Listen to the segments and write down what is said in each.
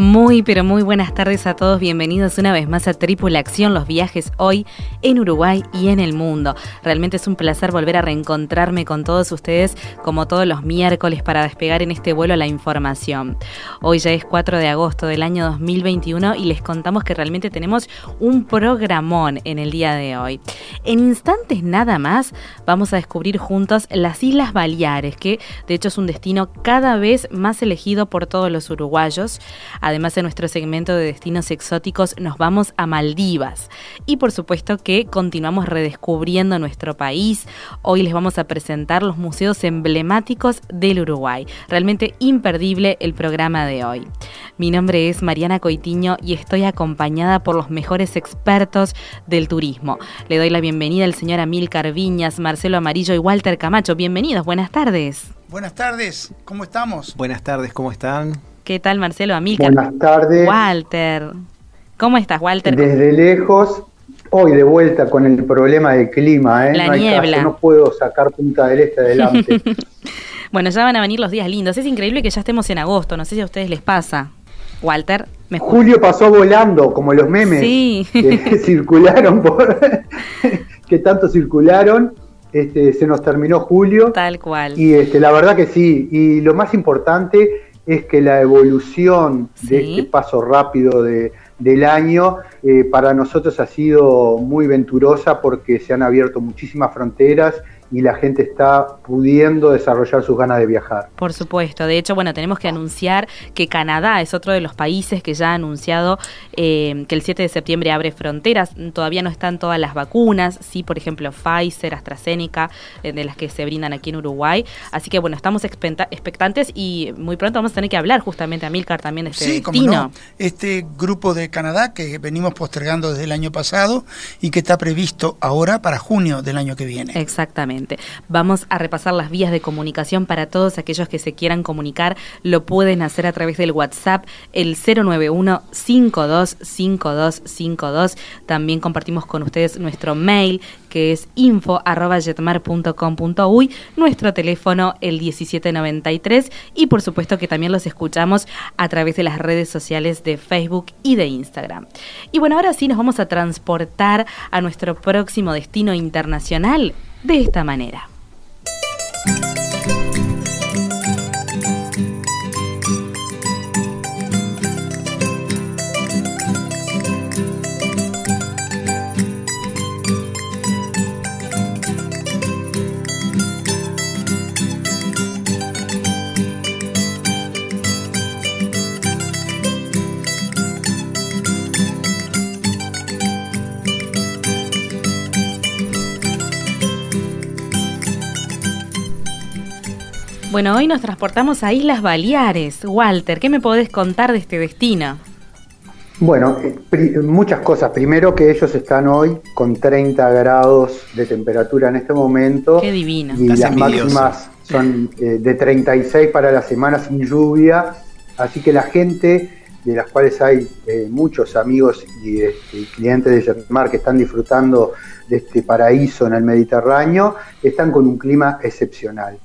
Muy, pero muy buenas tardes a todos. Bienvenidos una vez más a Triple Acción, los viajes hoy en Uruguay y en el mundo. Realmente es un placer volver a reencontrarme con todos ustedes como todos los miércoles para despegar en este vuelo la información. Hoy ya es 4 de agosto del año 2021 y les contamos que realmente tenemos un programón en el día de hoy. En instantes nada más vamos a descubrir juntos las Islas Baleares, que de hecho es un destino cada vez más elegido por todos los uruguayos. Además, en nuestro segmento de destinos exóticos nos vamos a Maldivas. Y por supuesto que continuamos redescubriendo nuestro país. Hoy les vamos a presentar los museos emblemáticos del Uruguay. Realmente imperdible el programa de hoy. Mi nombre es Mariana Coitiño y estoy acompañada por los mejores expertos del turismo. Le doy la bienvenida al señor Amílcar Viñas, Marcelo Amarillo y Walter Camacho. Bienvenidos, buenas tardes. Buenas tardes, ¿cómo estamos? Buenas tardes, ¿cómo están? ¿Qué tal, Marcelo? Amílcar. Buenas tardes. Walter. ¿Cómo estás, Walter? Desde lejos, hoy de vuelta con el problema del clima, ¿eh? La no niebla. caso, no puedo sacar Punta del Este adelante. bueno, ya van a venir los días lindos. Es increíble que ya estemos en agosto. No sé si a ustedes les pasa. Walter, me? Julio pasó volando, como los memes Sí. que circularon por. que tanto circularon. Este, se nos terminó julio. Tal cual. Y este, la verdad que sí. Y lo más importante es que la evolución de este paso rápido de, del año eh, para nosotros ha sido muy venturosa porque se han abierto muchísimas fronteras y la gente está pudiendo desarrollar sus ganas de viajar. Por supuesto. De hecho, bueno, tenemos que anunciar que Canadá es otro de los países que ya ha anunciado eh, que el 7 de septiembre abre fronteras. Todavía no están todas las vacunas, sí, por ejemplo, Pfizer, AstraZeneca, eh, de las que se brindan aquí en Uruguay. Así que, bueno, estamos expecta- expectantes y muy pronto vamos a tener que hablar justamente a Milcar también de este Sí, como destino. no. Este grupo de Canadá que venimos postergando desde el año pasado y que está previsto ahora para junio del año que viene. Exactamente. Vamos a repasar las vías de comunicación para todos aquellos que se quieran comunicar. Lo pueden hacer a través del WhatsApp, el 091-525252. También compartimos con ustedes nuestro mail, que es info.jetmar.com.uy, nuestro teléfono, el 1793, y por supuesto que también los escuchamos a través de las redes sociales de Facebook y de Instagram. Y bueno, ahora sí nos vamos a transportar a nuestro próximo destino internacional de esta manera. Bueno, hoy nos transportamos a Islas Baleares. Walter, ¿qué me podés contar de este destino? Bueno, eh, muchas cosas. Primero que ellos están hoy con 30 grados de temperatura en este momento. Qué divino. Y Estás las envidioso. máximas son eh, de 36 para la semana sin lluvia. Así que la gente, de las cuales hay eh, muchos amigos y este, clientes de Jetmar que están disfrutando de este paraíso en el Mediterráneo, están con un clima excepcional.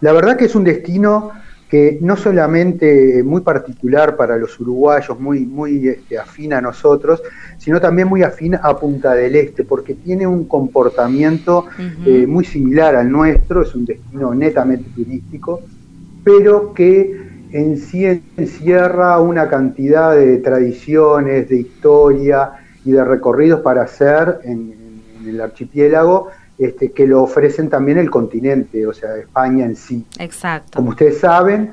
La verdad que es un destino que no solamente muy particular para los uruguayos, muy, muy este, afín a nosotros, sino también muy afín a Punta del Este, porque tiene un comportamiento eh, muy similar al nuestro, es un destino netamente turístico, pero que en sí encierra una cantidad de tradiciones, de historia y de recorridos para hacer en, en el archipiélago este, que lo ofrecen también el continente, o sea, España en sí. Exacto. Como ustedes saben,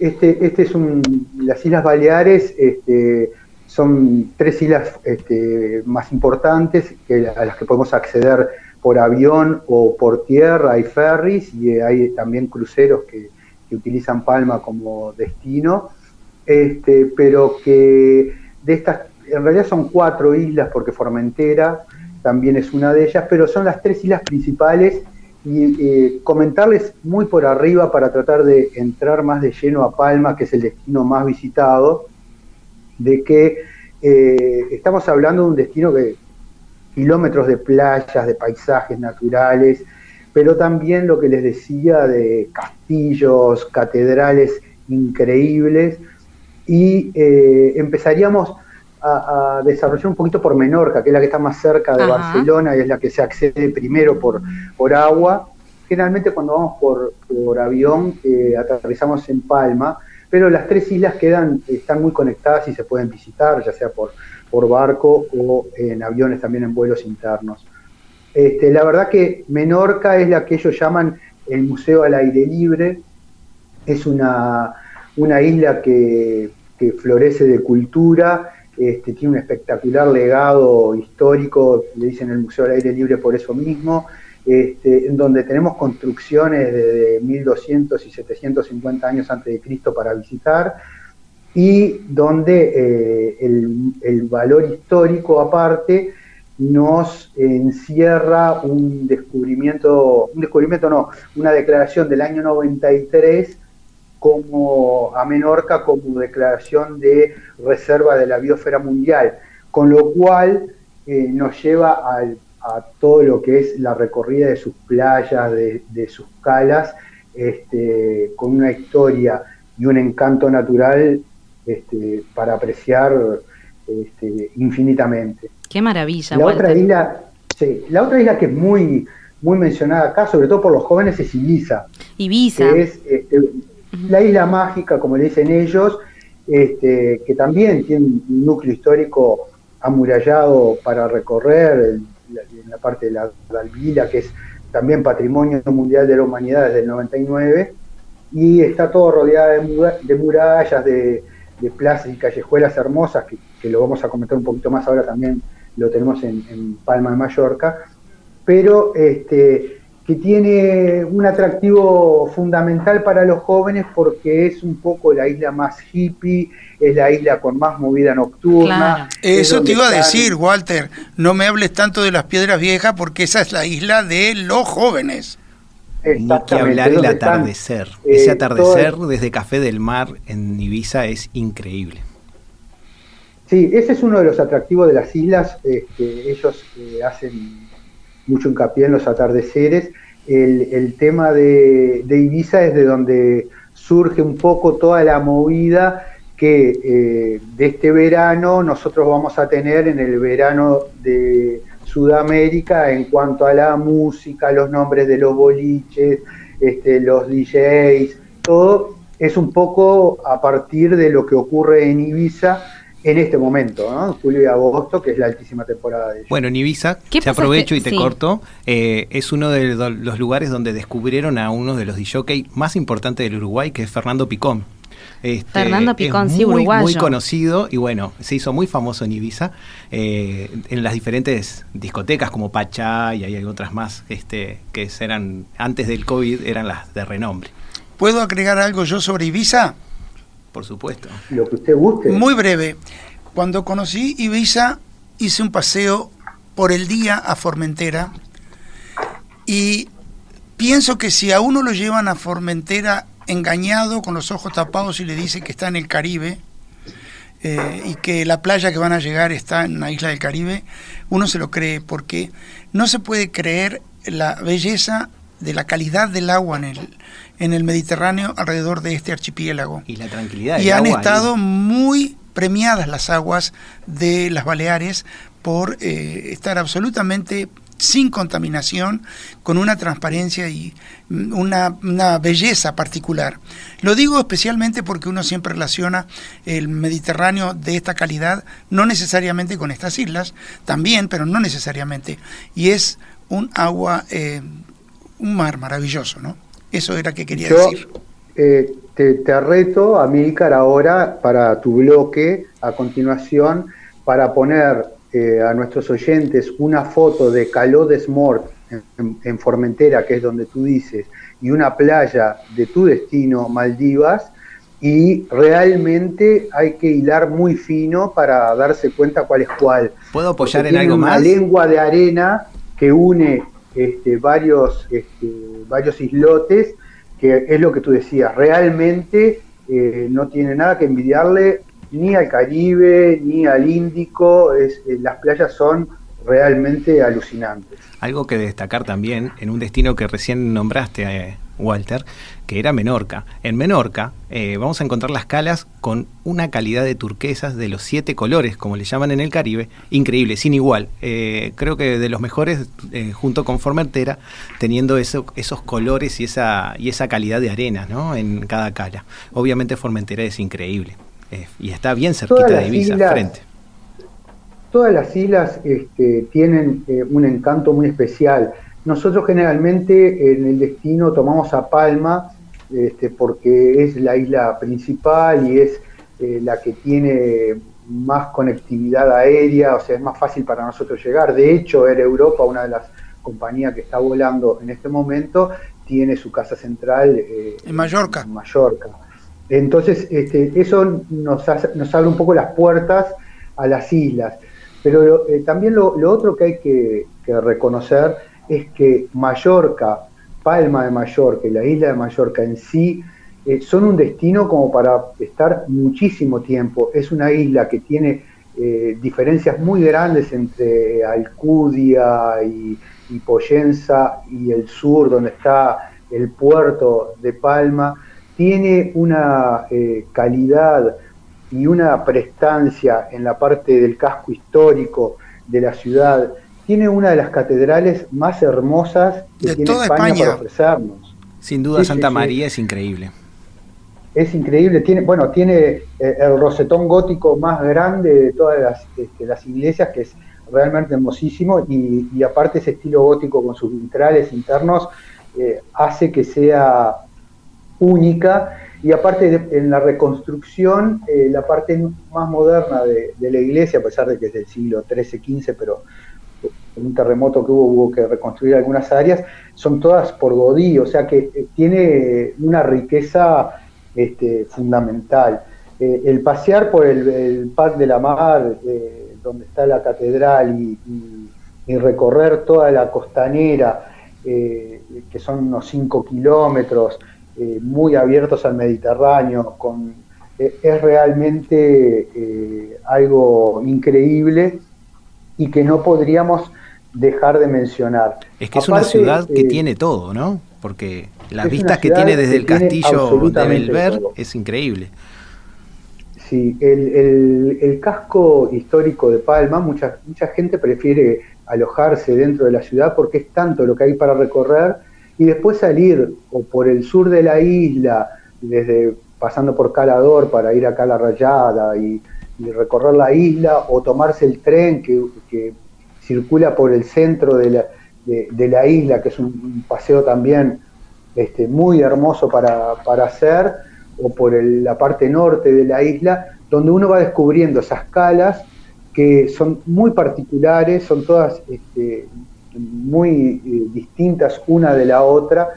este, este es un, las Islas Baleares este, son tres islas este, más importantes que, a las que podemos acceder por avión o por tierra, hay ferries y hay también cruceros que, utilizan Palma como destino, este, pero que de estas, en realidad son cuatro islas porque Formentera también es una de ellas, pero son las tres islas principales y eh, comentarles muy por arriba para tratar de entrar más de lleno a Palma, que es el destino más visitado, de que eh, estamos hablando de un destino que kilómetros de playas, de paisajes naturales, pero también lo que les decía de castillos, catedrales increíbles, y eh, empezaríamos a, desarrollar un poquito por Menorca, que es la que está más cerca de Barcelona y es la que se accede primero por, por agua. Generalmente cuando vamos por, por avión eh, aterrizamos en Palma, pero las tres islas quedan, están muy conectadas y se pueden visitar, ya sea por, por barco o en aviones también en vuelos internos. Este, la verdad que Menorca es la que ellos llaman el Museo al Aire Libre, es una, una isla que, que florece de cultura este, tiene un espectacular legado histórico, le dicen el Museo al Aire Libre por eso mismo, este, en donde tenemos construcciones de, 1200 y 750 años antes de Cristo para visitar, y donde eh, el, valor histórico aparte nos encierra un descubrimiento, un descubrimiento no, una declaración del año 93 como a Menorca como declaración de reserva de la biosfera mundial, con lo cual eh, nos lleva a todo lo que es la recorrida de sus playas, de, sus calas, este, con una historia y un encanto natural este, para apreciar este, infinitamente. Qué maravilla. La otra isla, la otra isla que es muy muy mencionada acá, sobre todo por los jóvenes, es Ibiza. Ibiza. Que es la isla mágica, como le dicen ellos, este, que también tiene un núcleo histórico amurallado para recorrer en la parte de la Dalvila, que es también Patrimonio Mundial de la Humanidad desde el 99, y está todo rodeada de, murallas, de, plazas y callejuelas hermosas, que, lo vamos a comentar un poquito más ahora también, lo tenemos en, en Palma de Mallorca, pero este, que tiene un atractivo fundamental para los jóvenes porque es un poco la isla más hippie, es la isla con más movida nocturna. Eso te iba a decir, Walter, no me hables tanto de las piedras viejas porque esa es la isla de los jóvenes. Ni que hablar el atardecer. Ese eh, atardecer desde Café del Mar en Ibiza es increíble. Sí, ese es uno de los atractivos de las islas. Este, ellos eh, hacen mucho hincapié en los atardeceres. El, tema de, Ibiza es de donde surge un poco toda la movida que eh, de este verano nosotros vamos a tener en el verano de Sudamérica en cuanto a la música, los nombres de los boliches, este, los DJs, todo es un poco a partir de lo que ocurre en Ibiza en este momento, ¿no? julio y agosto, que es la altísima temporada de ellos. Bueno, en Ibiza, te aprovecho y te corto, eh, es uno de los lugares donde descubrieron a uno de los DJ más importantes del Uruguay, que es Fernando Picón. Este, Fernando Picón, sí, muy, uruguayo. Muy conocido y bueno, se hizo muy famoso en Ibiza, eh, en las diferentes discotecas como Pachá y hay otras más este, que eran, antes del COVID, eran las de renombre. ¿Puedo agregar algo yo sobre Ibiza? Por supuesto. Lo que usted guste. Muy breve. Cuando conocí Ibiza, hice un paseo por el día a Formentera y pienso que si a uno lo llevan a Formentera engañado, con los ojos tapados y le dicen que está en el Caribe eh, y que la playa que van a llegar está en una isla del Caribe, uno se lo cree porque no se puede creer la belleza de la calidad del agua en el, en el Mediterráneo alrededor de este archipiélago. Y la tranquilidad. Y han estado muy premiadas las aguas de las Baleares por eh, estar absolutamente sin contaminación, con una transparencia y una, una, belleza particular. Lo digo especialmente porque uno siempre relaciona el Mediterráneo de esta calidad, no necesariamente con estas islas, también, pero no necesariamente. Y es un agua, eh, un mar maravilloso, ¿no? Eso era que quería decir. Eh, te, te reto, Amílcar, ahora para tu bloque, a continuación, para poner eh, a nuestros oyentes una foto de Caló de Smort en, Formentera, que es donde tú dices, y una playa de tu destino, Maldivas, y realmente hay que hilar muy fino para darse cuenta cuál es cuál. ¿Puedo apoyar en algo más? Una lengua de arena que une este, varios, este, varios islotes, que es lo que tú decías, realmente eh, no tiene nada que envidiarle ni al Caribe, ni al Índico, es, eh, las playas son realmente alucinantes. Algo que destacar también en un destino que recién nombraste, eh, Walter, que era Menorca. En Menorca eh, vamos a encontrar las calas con una calidad de turquesas de los siete colores, como le llaman en el Caribe, increíble, sin igual. Eh, creo que de los mejores, junto con Formentera, teniendo eso, esos colores y esa, y esa calidad de arena ¿no? en cada cala. Obviamente Formentera es increíble y está bien cerquita de Ibiza, frente todas las islas este, tienen eh, un encanto muy especial. Nosotros generalmente en el destino tomamos a Palma este, porque es la isla principal y es eh, la que tiene más conectividad aérea, o sea, es más fácil para nosotros llegar. De hecho, Air Europa, una de las compañías que está volando en este momento, tiene su casa central eh, en Mallorca. En Mallorca. Entonces, este, eso nos, nos abre un poco las puertas a las islas. Pero eh, también lo, otro que hay que, reconocer es que Mallorca, Palma de Mallorca y la isla de Mallorca en sí eh, son un destino como para estar muchísimo tiempo. Es una isla que tiene eh, diferencias muy grandes entre Alcudia y, y y el sur, donde está el puerto de Palma. Tiene una calidad y una prestancia en la parte del casco histórico de la ciudad. Tiene una de las catedrales más hermosas de toda España, para ofrecernos. Sin duda Santa María es increíble. Es increíble, tiene, bueno, tiene eh, el rosetón gótico más grande de todas las, este, las iglesias, que es realmente hermosísimo, y, aparte ese estilo gótico con sus vitrales internos eh, hace que sea única y aparte en la reconstrucción, eh, la parte más moderna de, la iglesia, a pesar de que es del siglo XIII, XV, pero un terremoto que hubo hubo que reconstruir algunas áreas, son todas por Godí, o sea que eh, tiene una riqueza este, fundamental. Eh, el pasear por el, el de la Mar, donde está la catedral, y, recorrer toda la costanera, que son unos 5 kilómetros, eh, muy abiertos al Mediterráneo, eh, es realmente eh, algo increíble y que no podríamos dejar de mencionar. Es que es una ciudad que tiene todo, ¿no? Porque las vistas que tiene desde el castillo de Belver es increíble. Sí, el, el, casco histórico de Palma, mucha, mucha gente prefiere alojarse dentro de la ciudad porque es tanto lo que hay para recorrer y después salir o por el sur de la isla, desde pasando por Calador para ir a Cala Rayada y, recorrer la isla, o tomarse el tren que, circula por el centro de la, de, la, isla, que es un, paseo también este, muy hermoso para, hacer, o por la parte norte de la isla, donde uno va descubriendo esas calas que son muy particulares, son todas este, muy eh, distintas una de la otra,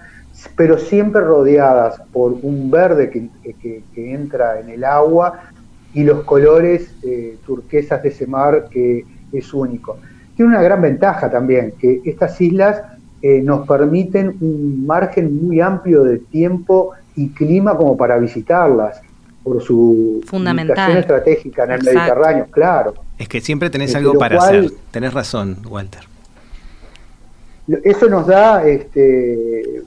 pero siempre rodeadas por un verde que, entra en el agua y los colores eh, turquesas de ese mar que es único. Tiene una gran ventaja también, que estas islas eh, nos permiten un margen muy amplio de tiempo y clima como para visitarlas por su Fundamental. estratégica en el Mediterráneo, claro. Es que siempre tenés algo para hacer. Tenés razón, Walter eso nos da este,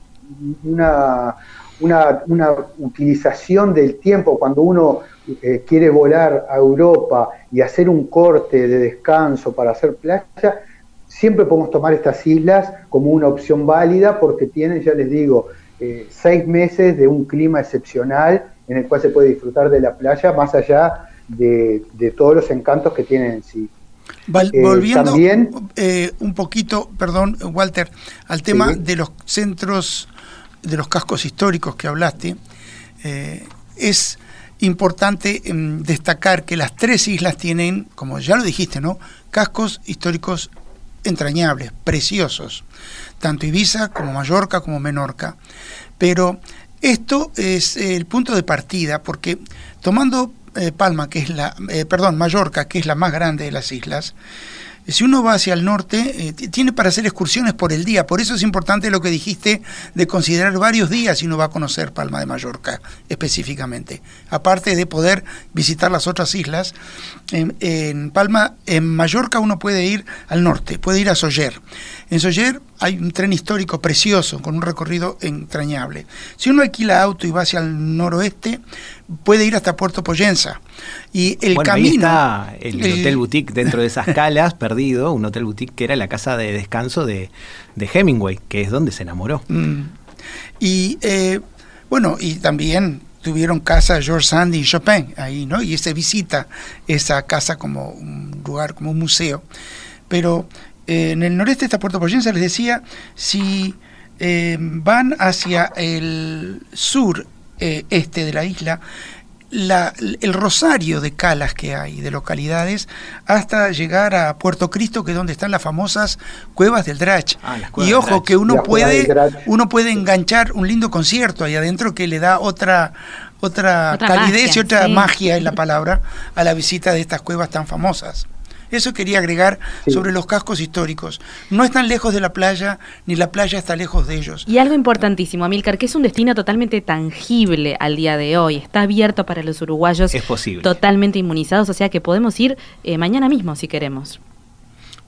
una, una, utilización del tiempo cuando uno eh, quiere volar a Europa y hacer un corte de descanso para hacer playa, siempre podemos tomar estas islas como una opción válida porque tienen, ya les digo, eh, seis meses de un clima excepcional en el cual se puede disfrutar de la playa más allá de, de todos los encantos que tienen en sí. Eh, volviendo eh, un poquito, perdón, Walter, al tema de los centros, de los cascos históricos que hablaste, Eh, es importante em, destacar que las tres islas tienen, como ya lo dijiste, ¿no? Cascos históricos entrañables, preciosos, tanto Ibiza como Mallorca como Menorca. Pero esto es el punto de partida, porque tomando eh, Palma, que es la, eh, perdón, Mallorca, que es la más grande de las islas, si uno va hacia el norte, eh, tiene para hacer excursiones por el día. Por eso es importante lo que dijiste de considerar varios días si uno va a conocer Palma de Mallorca específicamente. Aparte de poder visitar las otras islas, en, Palma, en Mallorca uno puede ir al norte, puede ir a Soller. En Soller hay un tren histórico precioso con un recorrido entrañable. Si uno alquila auto y va hacia el noroeste, puede ir hasta Puerto Poyenza. Y el camino. Ahí está el, hotel boutique dentro de esas calas, perdido, un hotel boutique que era la casa de descanso de, Hemingway, que es donde se enamoró. Mm. Y eh, bueno, y también tuvieron casa George Sand y Chopin ahí, ¿no? Y se visita esa casa como un lugar, como un museo. Pero eh, en el noreste está Puerto Poyenza, les decía, si eh, van hacia el sur eh, este de la isla, el rosario de calas que hay, de localidades, hasta llegar a Puerto Cristo, que es donde están las famosas cuevas del Drach. Ah, y ojo, que uno puede, uno puede enganchar un lindo concierto ahí adentro que le da otra, otra, calidez y otra magia en la palabra a la visita de estas cuevas tan famosas. Eso quería agregar sobre los cascos históricos. No están lejos de la playa, ni la playa está lejos de ellos. Y algo importantísimo, Amilcar, que es un destino totalmente tangible al día de hoy. Está abierto para los uruguayos. Es posible. Totalmente inmunizados, o sea que podemos ir eh, mañana mismo si queremos.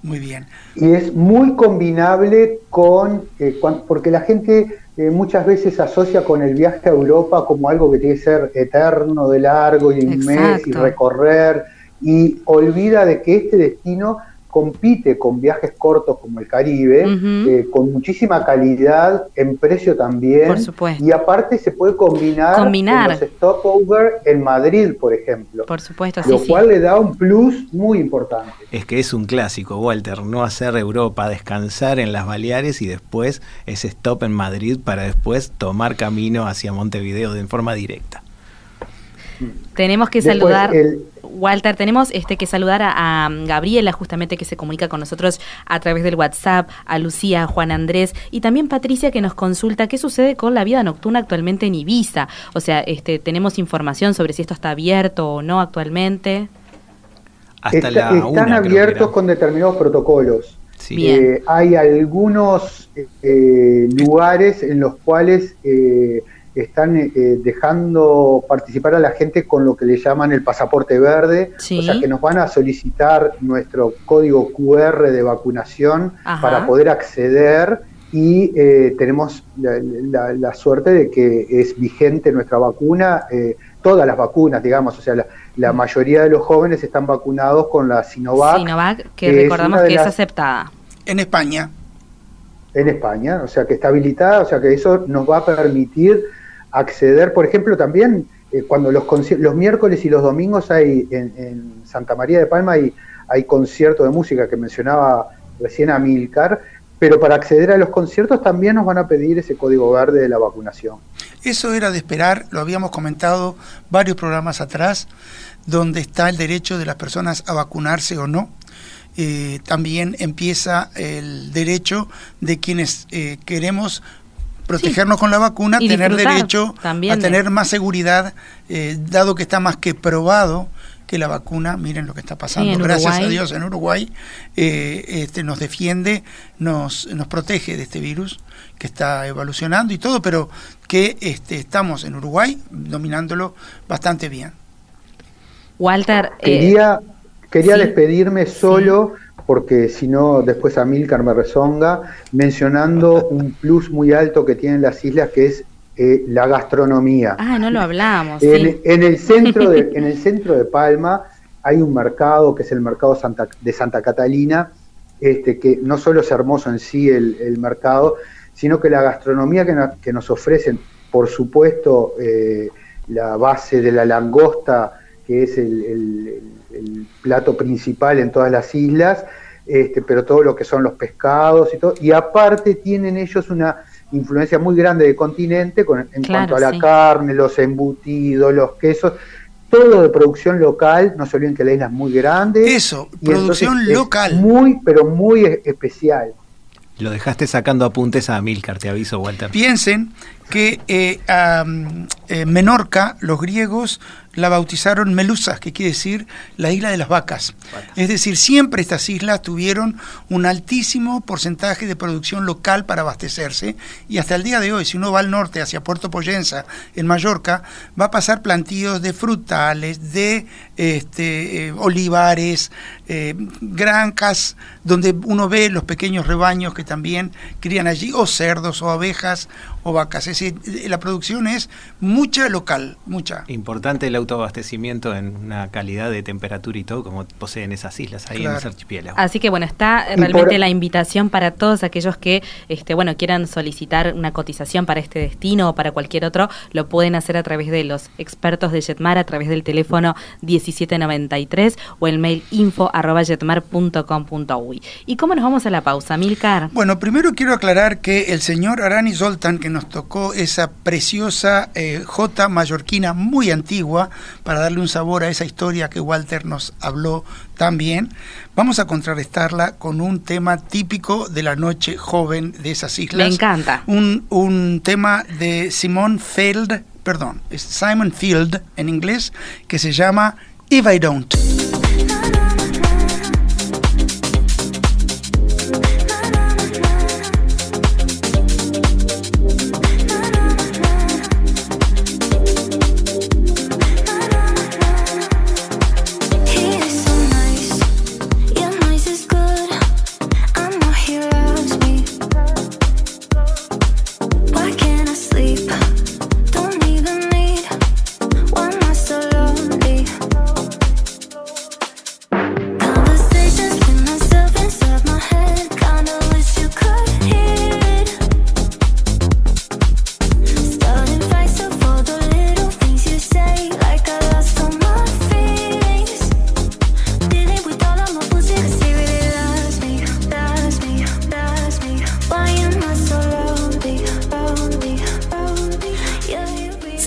Muy bien. Y es muy combinable con, eh, porque la gente eh, muchas veces asocia con el viaje a Europa como algo que tiene que ser eterno, de largo y un mes y recorrer y olvida de que este destino compite con viajes cortos como el Caribe, eh, con muchísima calidad, en precio también. Por supuesto. Y aparte se puede combinar, combinar. con los stopover en Madrid, por ejemplo. Por supuesto, Lo cual le da un plus muy importante. Es que es un clásico, Walter, no hacer Europa, descansar en las Baleares y después ese stop en Madrid para después tomar camino hacia Montevideo de forma directa. Tenemos que saludar, Walter, tenemos este que saludar a, Gabriela, justamente que se comunica con nosotros a través del WhatsApp, a Lucía, a Juan Andrés y también Patricia que nos consulta qué sucede con la vida nocturna actualmente en Ibiza. O sea, este, tenemos información sobre si esto está abierto o no actualmente. Hasta están abiertos con determinados protocolos. Eh, hay algunos eh, lugares en los cuales eh, están eh, dejando participar a la gente con lo que le llaman el pasaporte verde, o sea que nos van a solicitar nuestro código QR de vacunación para poder acceder y eh, tenemos la, suerte de que es vigente nuestra vacuna, eh, todas las vacunas, digamos, o sea, la, mayoría de los jóvenes están vacunados con la Sinovac. Sinovac, que, recordamos que es aceptada. En España. En España, o sea que está habilitada, o sea que eso nos va a permitir acceder, por ejemplo, también eh, cuando los, los miércoles y los domingos hay en, Santa María de Palma hay, hay concierto de música que mencionaba recién a Milcar, pero para acceder a los conciertos también nos van a pedir ese código verde de la vacunación. Eso era de esperar, lo habíamos comentado varios programas atrás, donde está el derecho de las personas a vacunarse o no. Eh, también empieza el derecho de quienes eh, queremos protegernos con la vacuna, tener derecho a tener más seguridad, eh, dado que está más que probado que la vacuna, miren lo que está pasando, gracias a Dios en Uruguay, eh, este, nos defiende, nos, nos protege de este virus que está evolucionando y todo, pero que este, estamos en Uruguay dominándolo bastante bien. Walter, eh, quería, quería despedirme solo porque si no, después Amílcar me rezonga, mencionando un plus muy alto que tienen las islas, que es eh, la gastronomía. Ah, no lo hablamos. En, el centro de, en el centro de Palma hay un mercado, que es el mercado Santa, de Santa Catalina, este, que no solo es hermoso en sí el, mercado, sino que la gastronomía que, nos ofrecen, por supuesto, eh, la base de la langosta, que es el el plato principal en todas las islas, este, pero todo lo que son los pescados y todo. Y aparte tienen ellos una influencia muy grande del continente con, en cuanto a la carne, los embutidos, los quesos, todo de producción local, no se olviden que la isla es muy grande. Eso, producción local. Muy, pero muy especial. Lo dejaste sacando apuntes a Milcar, te aviso, Walter. Piensen que eh, eh, Menorca, los griegos la bautizaron Melusas, que quiere decir la isla de las vacas. Es decir, siempre estas islas tuvieron un altísimo porcentaje de producción local para abastecerse y hasta el día de hoy, si uno va al norte hacia Puerto Poyensa, en Mallorca, va a pasar plantíos de frutales, de este, eh, olivares, eh, granjas, donde uno ve los pequeños rebaños que también crían allí, o cerdos, o abejas, o vacas. Es decir, la producción es mucha local, mucha. Importante el autoabastecimiento en una calidad de temperatura y todo como poseen esas islas ahí en ese archipiélago. Así que bueno, está realmente la invitación para todos aquellos que este bueno quieran solicitar una cotización para este destino o para cualquier otro, lo pueden hacer a través de los expertos de Jetmar a través del teléfono 1793 o el mail info arroba jetmar.com.uy. ¿Y cómo nos vamos a la pausa, Milcar? Bueno, primero quiero aclarar que el señor Arani Zoltan, que nos tocó esa preciosa eh, J mallorquina muy antigua, para darle un sabor a esa historia que Walter nos habló también, vamos a contrarrestarla con un tema típico de la noche joven de esas islas. Me encanta. Un, un tema de Simon Field, perdón, es Simon Field en inglés, que se llama If I Don't.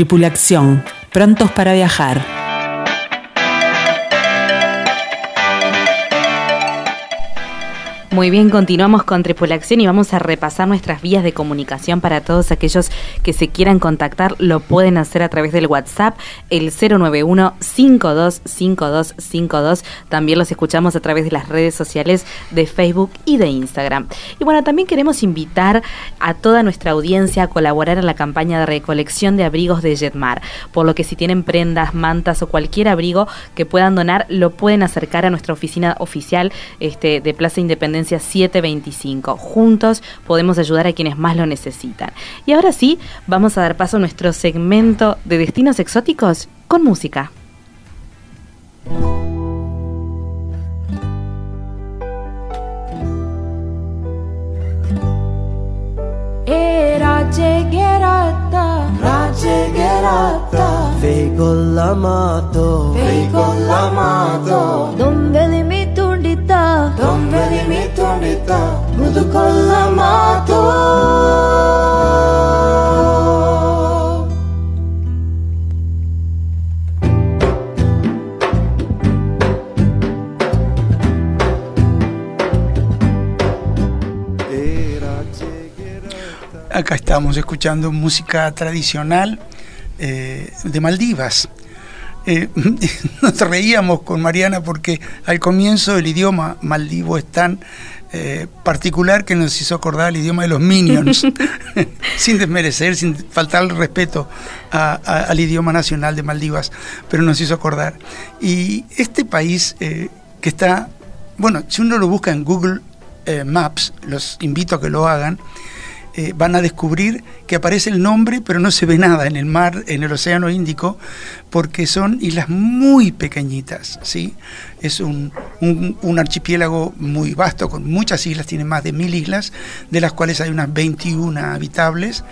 Tripulación, prontos para viajar. Muy bien, continuamos con Tripulación y vamos a repasar nuestras vías de comunicación para todos aquellos que se quieran contactar. Lo pueden hacer a través del WhatsApp, el 091-525252. También los escuchamos a través de las redes sociales de Facebook y de Instagram. Y bueno, también queremos invitar a toda nuestra audiencia a colaborar en la campaña de recolección de abrigos de Jetmar. Por lo que si tienen prendas, mantas o cualquier abrigo que puedan donar, lo pueden acercar a nuestra oficina oficial este, de Plaza Independencia 725. Juntos podemos ayudar a quienes más lo necesitan. Y ahora sí, vamos a dar paso a nuestro segmento de destinos exóticos con música. Acá estamos escuchando música tradicional eh, de Maldivas. Eh, nos reíamos con Mariana porque al comienzo el idioma maldivo es tan eh, particular que nos hizo acordar el idioma de los minions, sin desmerecer, sin faltar el respeto al idioma nacional de Maldivas, pero nos hizo acordar. Y este país que está bueno, si uno lo busca en Google eh, Maps, los invito a que lo hagan, eh, van a descubrir que aparece el nombre, pero no se ve nada en el mar, en el Océano Índico, porque son islas muy pequeñitas, ¿sí? Es un, archipiélago muy vasto, con muchas islas, tiene más de mil islas, de las cuales hay unas 21 habitables,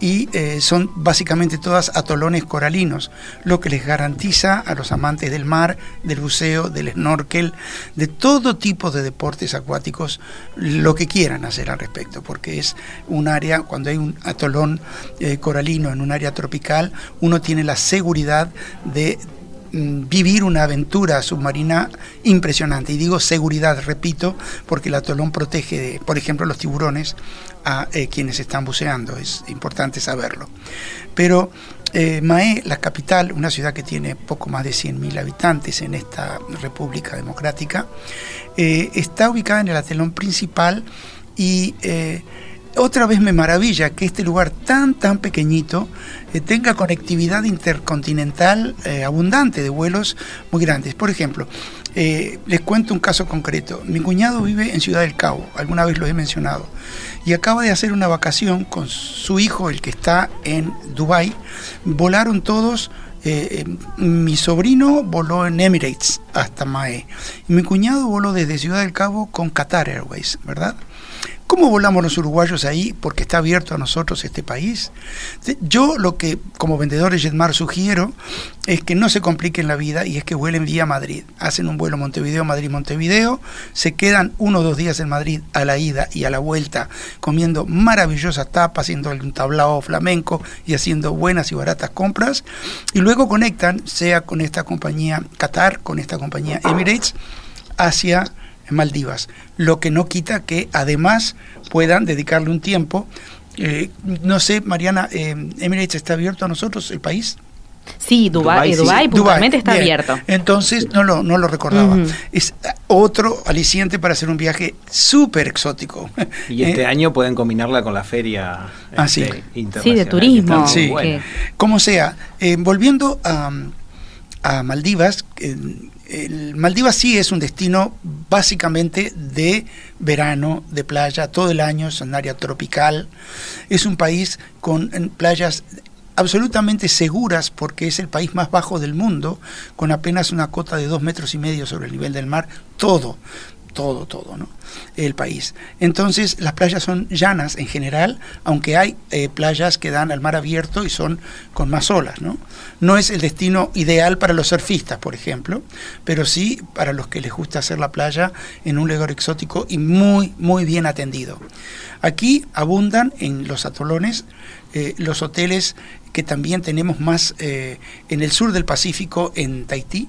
y eh, son básicamente todas atolones coralinos, lo que les garantiza a los amantes del mar, del buceo, del snorkel, de todo tipo de deportes acuáticos, lo que quieran hacer al respecto, porque es un área, cuando hay un atolón eh, coralino en un área tropical, uno tiene la seguridad de vivir una aventura submarina impresionante. Y digo seguridad, repito, porque el atolón protege, por ejemplo, los tiburones a eh, quienes están buceando. Es importante saberlo. Pero eh, la capital, una ciudad que tiene poco más de 100.000 habitantes en esta República Democrática, eh, está ubicada en el atolón principal y otra vez me maravilla que este lugar tan, tan pequeñito eh, tenga conectividad intercontinental eh, abundante de vuelos muy grandes. Por ejemplo, eh, les cuento un caso concreto. Mi cuñado vive en Ciudad del Cabo, alguna vez lo he mencionado, y acaba de hacer una vacación con su hijo, el que está en Dubai. Volaron todos mi sobrino voló en Emirates hasta Mae. Y mi cuñado voló desde Ciudad del Cabo con Qatar Airways, ¿verdad? ¿Cómo volamos los uruguayos ahí? Porque está abierto a nosotros este país. Yo lo que como vendedor de Jetmar sugiero es que no se compliquen la vida y es que vuelen vía Madrid. Hacen un vuelo Montevideo, Madrid, Montevideo, se quedan uno o dos días en Madrid a la ida y a la vuelta comiendo maravillosas tapas, haciendo un tablao flamenco y haciendo buenas y baratas compras y luego conectan, sea con esta compañía Qatar, con esta compañía Emirates, hacia en Maldivas, lo que no quita que además puedan dedicarle un tiempo. Eh, no sé, Mariana, eh, Emirates está abierto a nosotros, el país. Sí, Dubái, Dubai, puntualmente está abierto. Entonces no lo, no lo recordaba. Es otro aliciente para hacer un viaje súper exótico. Y este eh, año pueden combinarla con la feria ah, sí. internacional. Sí, de turismo. Sí. Como sea, volviendo a, a Maldivas, el Maldivas sí es un destino básicamente de verano, de playa, todo el año, es un área tropical. Es un país con playas absolutamente seguras porque es el país más bajo del mundo, con apenas una cota de dos metros y medio sobre el nivel del mar, todo, todo, todo, ¿no? El país. Entonces, las playas son llanas en general, aunque hay eh, playas que dan al mar abierto y son con más olas, ¿no? No es el destino ideal para los surfistas, por ejemplo, pero sí para los que les gusta hacer la playa en un lugar exótico y muy, muy bien atendido. Aquí abundan en los atolones eh, los hoteles que también tenemos más eh, en el sur del Pacífico, en Tahití,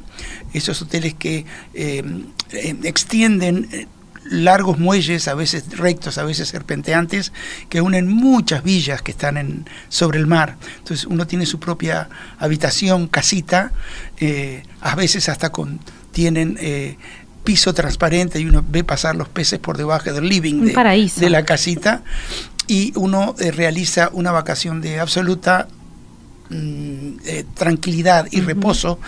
esos hoteles que eh, extienden largos muelles, a veces rectos, a veces serpenteantes, que unen muchas villas que están en, sobre el mar. Entonces uno tiene su propia habitación, casita, a veces hasta con, tienen piso transparente y uno ve pasar los peces por debajo del living de, de la casita y uno realiza una vacación de absoluta Mm, eh, tranquilidad y reposo,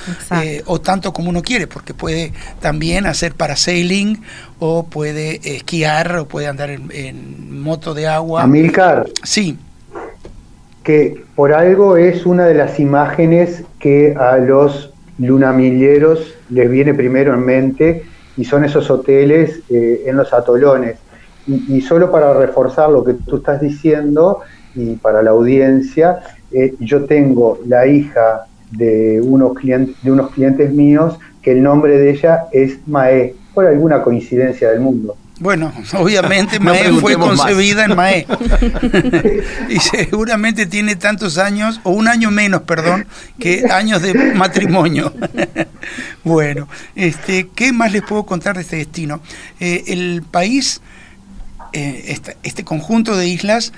eh, o tanto como uno quiere, porque puede también hacer parasailing, o puede esquiar, o puede andar en, moto de agua. Amilcar. Sí. Que por algo es una de las imágenes que a los lunamilleros les viene primero en mente, y son esos hoteles eh, en los atolones. y solo para reforzar lo que tú estás diciendo, y para la audiencia, eh, yo tengo la hija de unos, clientes, de unos clientes míos que el nombre de ella es Mae, por alguna coincidencia del mundo. Bueno, obviamente Mae fue concebida en Mae. y seguramente tiene tantos años, o un año menos, perdón, que años de matrimonio. bueno, este, ¿qué más les puedo contar de este destino? Eh, el país, eh, este, este conjunto de islas,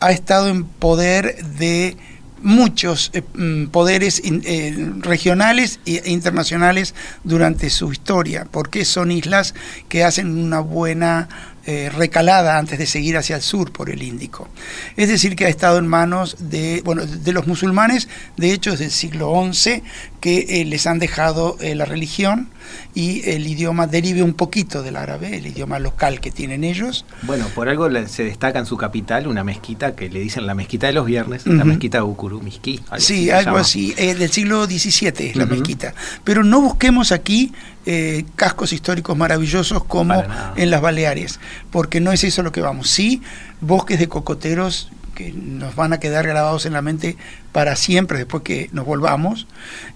ha estado en poder de muchos eh, mm, poderes eh, regionales e internacionales durante su historia, porque son islas que hacen una buena eh, recalada antes de seguir hacia el sur por el Índico. Es decir, que ha estado en manos de, bueno, de los musulmanes, de hecho, desde el siglo XI, que eh, les han dejado eh, la religión y el idioma derive un poquito del árabe, el idioma local que tienen ellos. Bueno, por algo se destaca en su capital una mezquita que le dicen la mezquita de los viernes, la mezquita Ukurumizki. Sí, algo así, del siglo XVII es la mezquita. Pero no busquemos aquí cascos históricos maravillosos como en las Baleares, porque no es eso lo que vamos. Sí, bosques de cocoteros que nos van a quedar grabados en la mente para siempre después que nos volvamos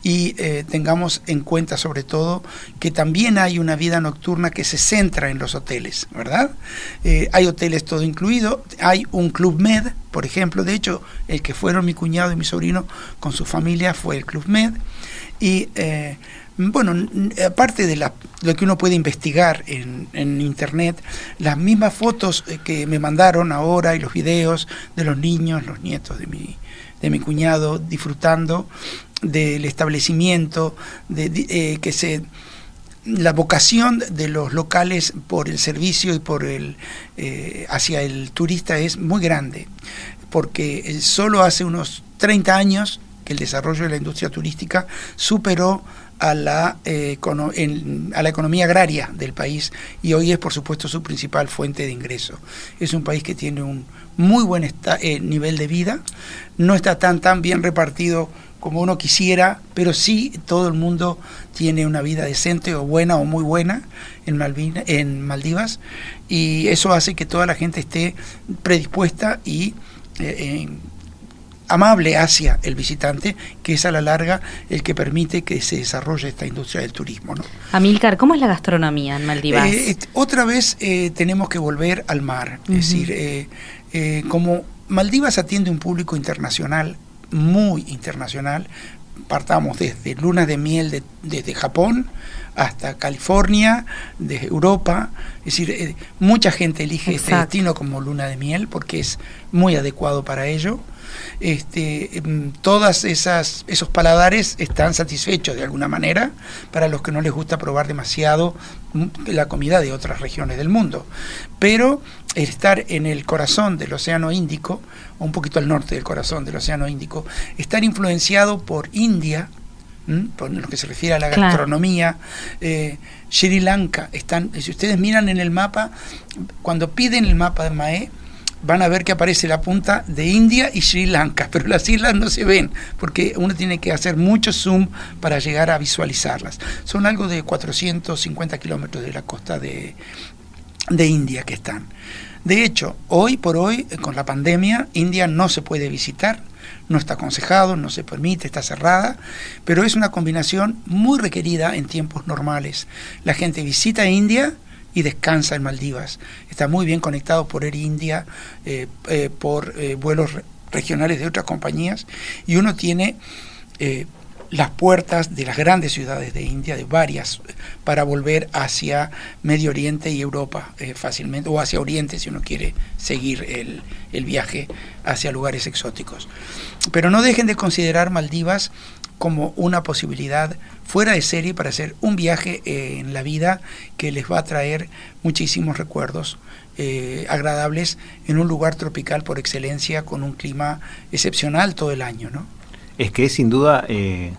y eh, tengamos en cuenta sobre todo que también hay una vida nocturna que se centra en los hoteles, ¿verdad? Eh, hay hoteles todo incluido, hay un club med, por ejemplo, de hecho el que fueron mi cuñado y mi sobrino con su familia fue el club med y eh, bueno, aparte de lo que uno puede investigar en, internet, las mismas fotos eh, que me mandaron ahora y los videos de los niños, los nietos de mi, de mi cuñado disfrutando del establecimiento, de, eh, que se la vocación de los locales por el servicio y por el eh, hacia el turista es muy grande, porque solo hace unos 30 años que el desarrollo de la industria turística superó a la, eh, a la economía agraria del país y hoy es por supuesto su principal fuente de ingreso. Es un país que tiene un muy buen eh, nivel de vida, no está tan, tan bien repartido como uno quisiera, pero sí todo el mundo tiene una vida decente o buena o muy buena en, en Maldivas y eso hace que toda la gente esté predispuesta y eh, amable hacia el visitante, que es a la larga el que permite que se desarrolle esta industria del turismo. ¿no? Amilcar, ¿cómo es la gastronomía en Maldivas? Eh, otra vez eh, tenemos que volver al mar, es decir, eh, como Maldivas atiende un público internacional, muy internacional, partamos desde lunas de miel desde Japón hasta California, desde Europa, es decir, mucha gente elige este destino como luna de miel porque es muy adecuado para ello este, em, todas esas esos paladares están satisfechos de alguna manera para los que no les gusta probar demasiado mm, la comida de otras regiones del mundo. Pero estar en el corazón del Océano Índico, o un poquito al norte del corazón del Océano Índico, estar influenciado por India, por lo que se refiere a la gastronomía, eh, Sri Lanka, están, si ustedes miran en el mapa, cuando piden el mapa de Mae, van a ver que aparece la punta de India y Sri Lanka, pero las islas no se ven porque uno tiene que hacer mucho zoom para llegar a visualizarlas. Son algo de 450 kilómetros de la costa de, de India que están. De hecho, hoy por hoy, con la pandemia, India no se puede visitar, no está aconsejado, no se permite, está cerrada, pero es una combinación muy requerida en tiempos normales. La gente visita India, y descansa en Maldivas. Está muy bien conectado por Air India, eh, eh, por eh, vuelos regionales de otras compañías y uno tiene las puertas de las grandes ciudades de India, de varias, para volver hacia Medio Oriente y Europa fácilmente, o hacia Oriente si uno quiere seguir el, el viaje hacia lugares exóticos. Pero no dejen de considerar Maldivas como una posibilidad fuera de serie para hacer un viaje eh, en la vida que les va a traer muchísimos recuerdos eh, agradables en un lugar tropical por excelencia con un clima excepcional todo el año, ¿no? Es que es sin duda eh,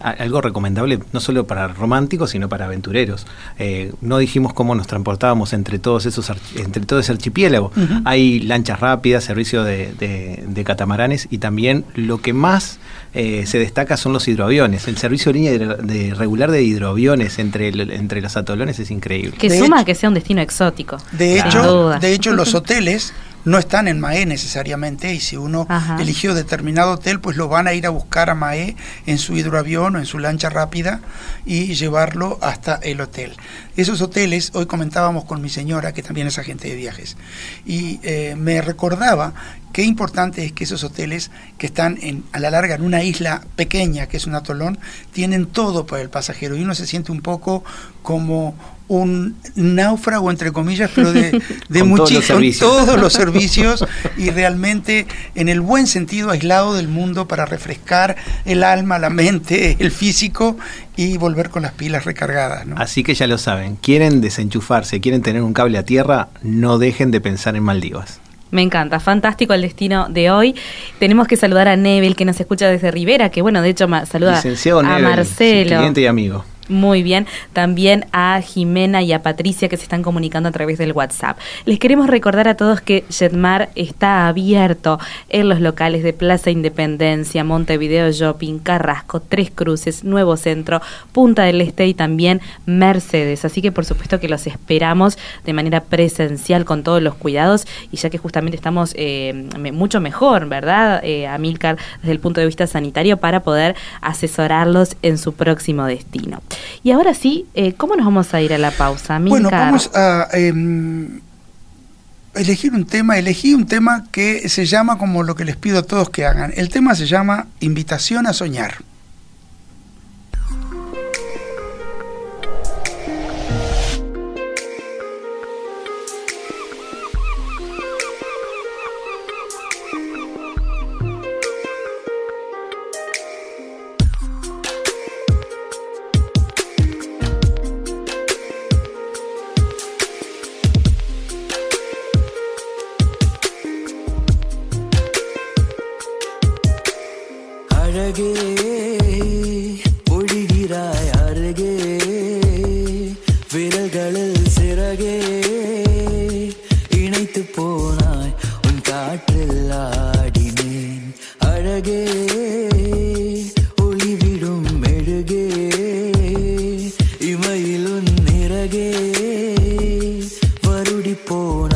algo recomendable no solo para románticos, sino para aventureros. Eh, no dijimos cómo nos transportábamos entre todos esos entre todo ese archipiélago. Hay lanchas rápidas, servicio de, catamaranes y también lo que más eh, se destaca son los hidroaviones. El servicio de línea de, regular de hidroaviones entre, entre los atolones es increíble. Que suma que sea un destino exótico. De hecho, de hecho los hoteles no están en Mae necesariamente y si uno eligió determinado hotel, pues lo van a ir a buscar a Mae en su hidroavión o en su lancha rápida y llevarlo hasta el hotel. Esos hoteles, hoy comentábamos con mi señora, que también es agente de viajes, y eh, me recordaba qué importante es que esos hoteles que están en, a la larga en una isla pequeña, que es un atolón, tienen todo para el pasajero y uno se siente un poco como un náufrago, entre comillas, pero de, de Con todos los muchísimos, servicios. todos los servicios y realmente en el buen sentido aislado del mundo para refrescar el alma, la mente, el físico y volver con las pilas recargadas. ¿no? Así que ya lo saben, quieren desenchufarse, quieren tener un cable a tierra, no dejen de pensar en Maldivas. Me encanta, fantástico el destino de hoy. Tenemos que saludar a Neville, que nos escucha desde Rivera, que bueno, de hecho saluda Licenciado a Nebel, Marcelo. cliente y amigo. Muy bien. También a Jimena y a Patricia que se están comunicando a través del WhatsApp. Les queremos recordar a todos que Jetmar está abierto en los locales de Plaza Independencia, Montevideo Shopping, Carrasco, Tres Cruces, Nuevo Centro, Punta del Este y también Mercedes. Así que por supuesto que los esperamos de manera presencial con todos los cuidados y ya que justamente estamos eh, mucho mejor, ¿verdad? Eh, Amilcar, desde el punto de vista sanitario para poder asesorarlos en su próximo destino. Y ahora sí, eh, ¿cómo nos vamos a ir a la pausa? Bueno, vamos a em, elegir un tema. Elegí un tema que se llama como lo que les pido a todos que hagan. El tema se llama Invitación a Soñar. போன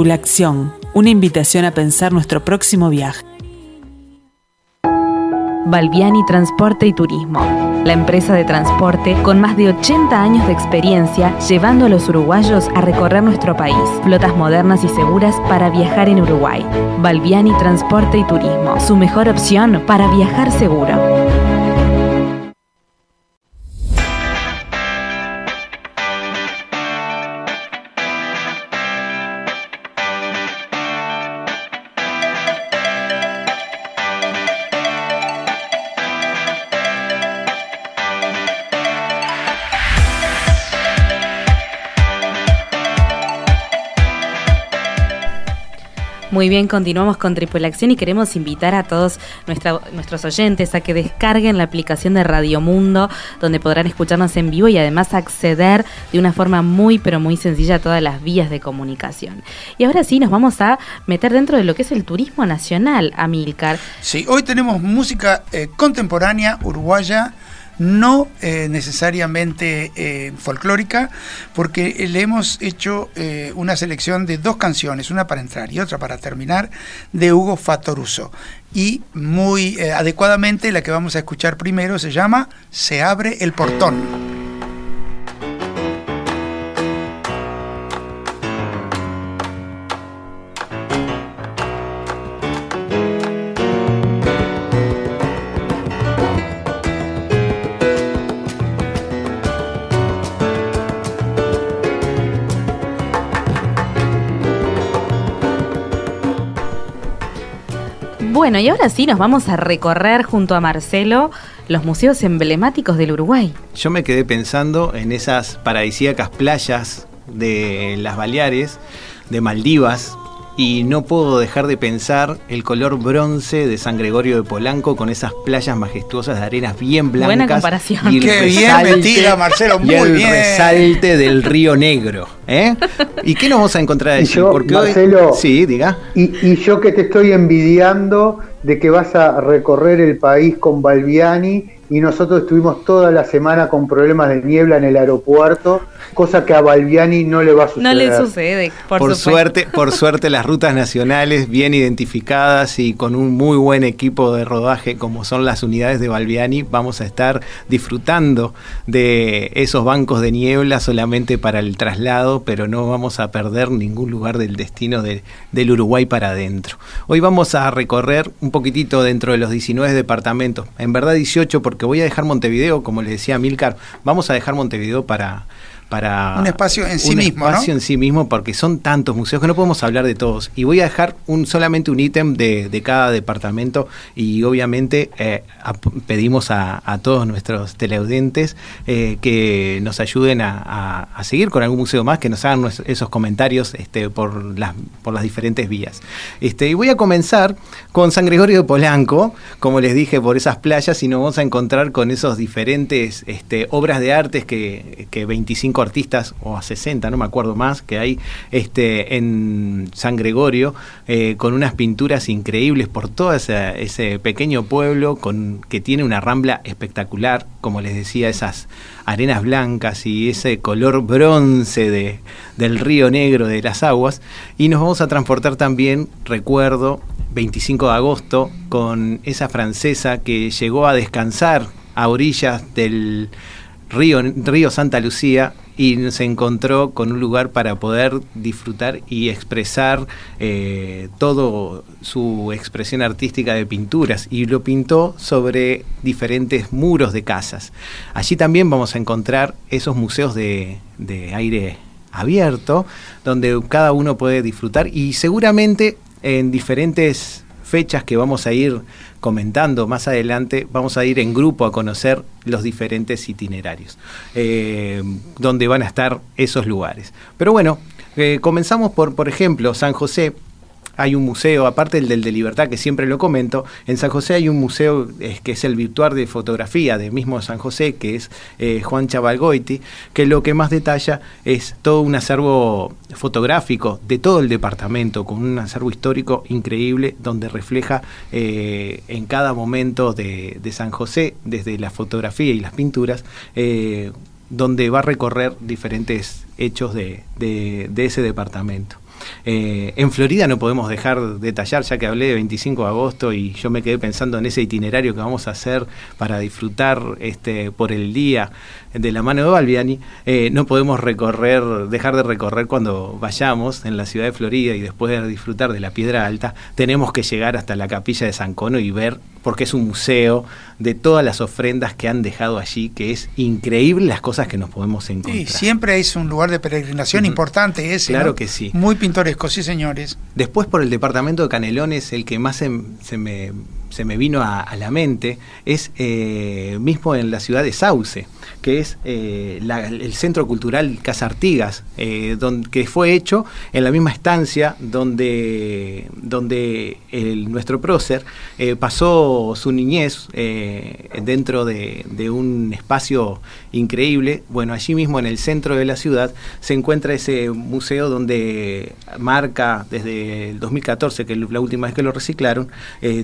Tripulación, una invitación a pensar nuestro próximo viaje. Balbiani Transporte y Turismo, la empresa de transporte con más de 80 años de experiencia llevando a los uruguayos a recorrer nuestro país. Flotas modernas y seguras para viajar en Uruguay. Balbiani Transporte y Turismo, su mejor opción para viajar seguro. Muy bien, continuamos con Tripulación y queremos invitar a todos nuestra- nuestros oyentes a que descarguen la aplicación de Radio Mundo, donde podrán escucharnos en vivo y además acceder de una forma muy, pero muy sencilla a todas las vías de comunicación. Y ahora sí, nos vamos a meter dentro de lo que es el turismo nacional, Amilcar. Sí, hoy tenemos música eh, contemporánea uruguaya no eh, necesariamente eh, folclórica, porque le hemos hecho eh, una selección de dos canciones, una para entrar y otra para terminar, de Hugo Fatoruso. Y muy adecuadamente la que vamos a escuchar primero se llama Se abre el portón. Bueno, y ahora sí nos vamos a recorrer junto a Marcelo los museos emblemáticos del Uruguay. Yo me quedé pensando en esas paradisíacas playas de las Baleares, de Maldivas, y no puedo dejar de pensar el color bronce de San Gregorio de Polanco con esas playas majestuosas de arenas bien blancas. Buena comparación. y el Qué bien resalte- metida, Marcelo, y muy el bien. resalte del río Negro. ¿eh? ¿Y qué nos vamos a encontrar Y allí? yo, Porque Marcelo- hoy... Sí, diga. Y, y yo que te estoy envidiando de que vas a recorrer el país con Balbiani y nosotros estuvimos toda la semana con problemas de niebla en el aeropuerto, cosa que a Balbiani no le va a suceder. No le sucede, por, suerte, por suerte las rutas nacionales bien identificadas y con un muy buen equipo de rodaje como son las unidades de Balbiani, vamos a estar disfrutando de esos bancos de niebla solamente para el traslado, pero no vamos a perder ningún lugar del destino de- del Uruguay para adentro. Hoy vamos a recorrer un poquitito dentro de los 19 departamentos, en verdad 18 porque voy a dejar Montevideo, como le decía Milcar, vamos a dejar Montevideo para... Para Un espacio en sí un mismo, ¿no? espacio en sí mismo porque son tantos museos que no podemos hablar de todos. Y voy a dejar un solamente un ítem de, de cada departamento y obviamente eh, a- pedimos a, a todos nuestros teleaudientes eh, que nos ayuden a, a- a seguir con algún museo más, que nos hagan esos comentarios este, por, las, por las diferentes vías. Este, y voy a comenzar con San Gregorio de Polanco, como les dije, por esas playas y nos vamos a encontrar con esos diferentes este, obras de artes que, que 25 artistas, o a 60, no me acuerdo más, que hay este, en San Gregorio, eh, con unas pinturas increíbles por todo ese, ese pequeño pueblo, con, que tiene una rambla espectacular, como les decía, esas arenas blancas y ese color bronce de, del río negro de las aguas. Y nos vamos a transportar también, recuerdo, 25 de agosto, con esa francesa que llegó a descansar a orillas del río, río Santa Lucía y se encontró con un lugar para poder disfrutar y expresar eh, todo su expresión artística de pinturas y lo pintó sobre diferentes muros de casas. Allí también vamos a encontrar esos museos de, de aire abierto donde cada uno puede disfrutar y seguramente en diferentes fechas que vamos a ir comentando más adelante, vamos a ir en grupo a conocer los diferentes itinerarios, eh, donde van a estar esos lugares. Pero bueno, eh, comenzamos por, por ejemplo, San José. Hay un museo, aparte del del de Libertad, que siempre lo comento, en San José hay un museo que es el virtual de fotografía de mismo San José, que es eh, Juan Chavalgoiti, que lo que más detalla es todo un acervo fotográfico de todo el departamento, con un acervo histórico increíble, donde refleja eh, en cada momento de, San José, desde la fotografía y las pinturas, eh, donde va a recorrer diferentes hechos de ese departamento. Eh, en Florida no podemos dejar de detallar, ya que hablé de 25 de agosto y yo me quedé pensando en ese itinerario que vamos a hacer para disfrutar este, por el día de la mano de Balbiani. Eh, no podemos recorrer, dejar de recorrer cuando vayamos en la ciudad de Florida y después de disfrutar de la Piedra Alta, tenemos que llegar hasta la capilla de San Cono y ver, porque es un museo de todas las ofrendas que han dejado allí, que es increíble las cosas que nos podemos encontrar. Sí, siempre es un lugar de peregrinación importante ese. Claro ¿no? que sí. Muy pintoresco, sí, señores. Después por el departamento de Canelones, el que más se, se me, se me vino a, la mente es eh, mismo en la ciudad de Sauce, que es eh, el Centro Cultural Casa Artigas, eh, don- que fue hecho en la misma estancia donde, donde nuestro prócer pasó su niñez dentro de, de un espacio increíble. Bueno, allí mismo en el centro de la ciudad se encuentra ese museo donde marca desde el 2014, que es la última vez que lo reciclaron,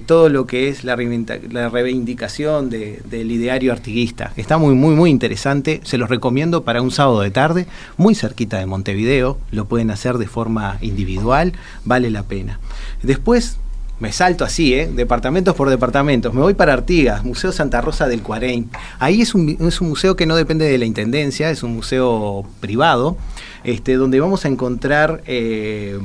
todo lo que es la, reivindica- la reivindicación de- del ideario artiguista. Está muy, muy, muy interesante. Se los recomiendo para un sábado de tarde, muy cerquita de Montevideo. Lo pueden hacer de forma individual, vale la pena. Después, me salto así, ¿eh? departamentos por departamentos. Me voy para Artigas, Museo Santa Rosa del Cuarein. Ahí es un, es un museo que no depende de la intendencia, es un museo privado, este, donde vamos a encontrar eh,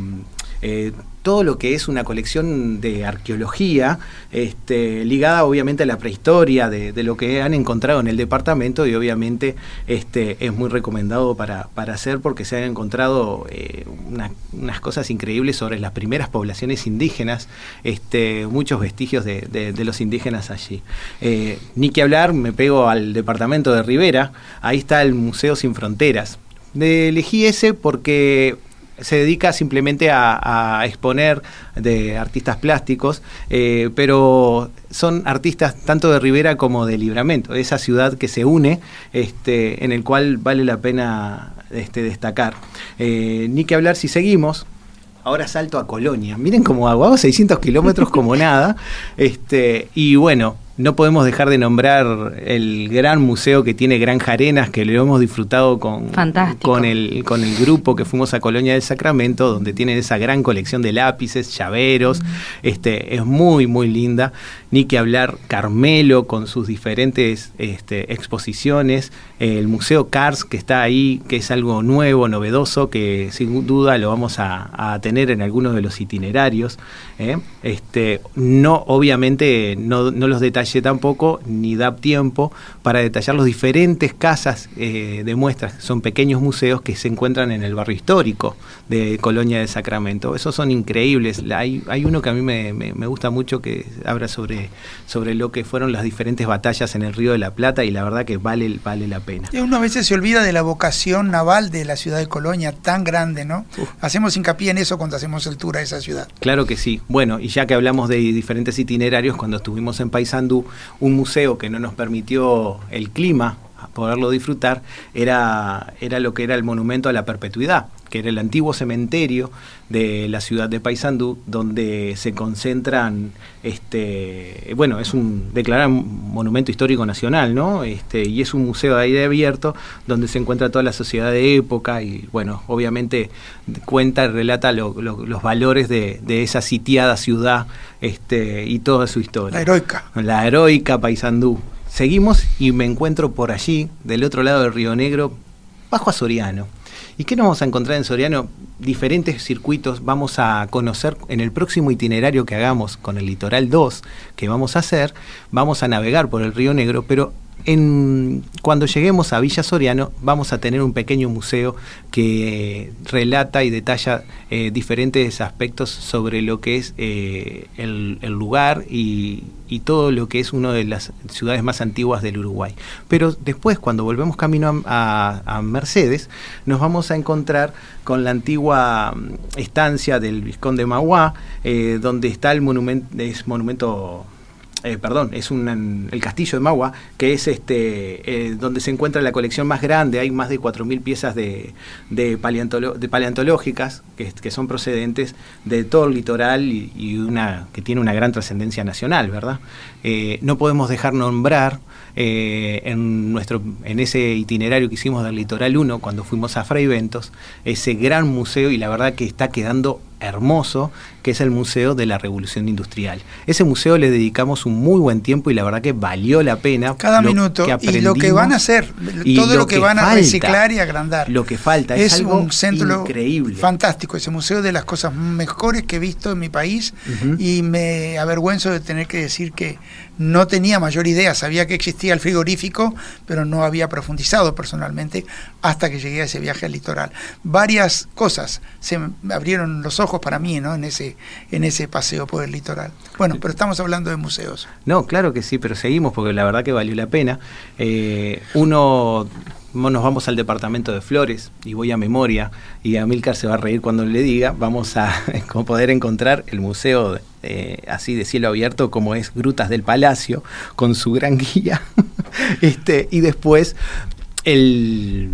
eh, todo lo que es una colección de arqueología, este, ligada obviamente a la prehistoria de, lo que han encontrado en el departamento y obviamente este, es muy recomendado para, para hacer porque se han encontrado eh, una- unas cosas increíbles sobre las primeras poblaciones indígenas, este, muchos vestigios de, los indígenas allí. Eh, ni que hablar, me pego al departamento de Rivera, ahí está el Museo Sin Fronteras. Elegí ese porque se dedica simplemente a, a exponer de artistas plásticos, eh, pero son artistas tanto de Rivera como de Libramento, de esa ciudad que se une, este, en el cual vale la pena este, destacar. Eh, ni que hablar si seguimos. Ahora salto a Colonia. Miren cómo hago, hago 600 kilómetros como nada. Este, y bueno, no podemos dejar de nombrar el gran museo que tiene Granja Arenas, que lo hemos disfrutado con, Fantástico. con, el, con el grupo que fuimos a Colonia del Sacramento, donde tienen esa gran colección de lápices, llaveros. Este, es muy, muy linda. Ni que hablar Carmelo con sus diferentes este, exposiciones. El Museo Cars, que está ahí, que es algo nuevo, novedoso, que sin duda lo vamos a, tener en algunos de los itinerarios. ¿eh? Este, no, obviamente, no, no los detallé tampoco, ni da tiempo para detallar los diferentes casas eh, de muestras. Son pequeños museos que se encuentran en el barrio histórico de Colonia de Sacramento. Esos son increíbles. Hay, hay uno que a mí me, me- me gusta mucho que habla sobre, sobre lo que fueron las diferentes batallas en el Río de la Plata y la verdad que vale, vale la pena. Y uno a veces se olvida de la vocación naval de la ciudad de Colonia, tan grande, ¿no? Hacemos hincapié en eso cuando hacemos el tour a esa ciudad. Claro que sí. Bueno, y ya que hablamos de diferentes itinerarios, cuando estuvimos en Paysandú, un museo que no nos permitió el clima poderlo disfrutar era, era lo que era el monumento a la perpetuidad, que era el antiguo cementerio de la ciudad de Paysandú, donde se concentran, este, bueno, es un declarado monumento histórico nacional, ¿no? Este, y es un museo de aire abierto donde se encuentra toda la sociedad de época y, bueno, obviamente cuenta y relata lo- lo- los valores de, de esa sitiada ciudad este, y toda su historia. La heroica. La heroica Paysandú. Seguimos y me encuentro por allí, del otro lado del Río Negro, bajo a Soriano. ¿Y qué nos vamos a encontrar en Soriano? Diferentes circuitos. Vamos a conocer en el próximo itinerario que hagamos con el Litoral 2 que vamos a hacer. Vamos a navegar por el Río Negro, pero en, cuando lleguemos a Villa Soriano vamos a tener un pequeño museo que relata y detalla eh, diferentes aspectos sobre lo que es eh, el, lugar y, todo lo que es una de las ciudades más antiguas del Uruguay. Pero después, cuando volvemos camino a Mercedes, nos vamos a encontrar con la antigua mm, estancia del Vizconde Maguá, eh, donde está el monumento, es monumento eh, perdón, es un, el castillo de Magua, que es este eh, donde se encuentra la colección más grande, hay más de 4.000 piezas de, paleontológicas que, que son procedentes de todo el litoral y, una que tiene una gran trascendencia nacional, ¿verdad? Eh, no podemos dejar nombrar en, nuestro, en ese itinerario que hicimos del Litoral 1, cuando fuimos a Fray Ventos, ese gran museo y la verdad que está quedando hermoso, que es el Museo de la Revolución Industrial. Ese museo le dedicamos un muy buen tiempo y la verdad que valió la pena. Cada minuto. que Y lo que van a hacer, y todo lo que, van a reciclar y agrandar. Lo que falta es, es algo un centro increíble. fantástico, ese museo de las cosas mejores que he visto en mi país y me avergüenzo de tener que decir que no tenía mayor idea, sabía que existía el frigorífico, pero no había profundizado personalmente hasta que llegué a ese viaje al litoral. Varias cosas se me abrieron los ojos para mí, ¿no? En ese en ese paseo por el litoral. Bueno, pero estamos hablando de museos. No, claro que sí, pero seguimos porque la verdad que valió la pena. Eh, uno, nos vamos al departamento de Flores y voy a memoria y Amilcar se va a reír cuando le diga, vamos a poder encontrar el museo eh, así de cielo abierto como es Grutas del Palacio con su gran guía. este, y después el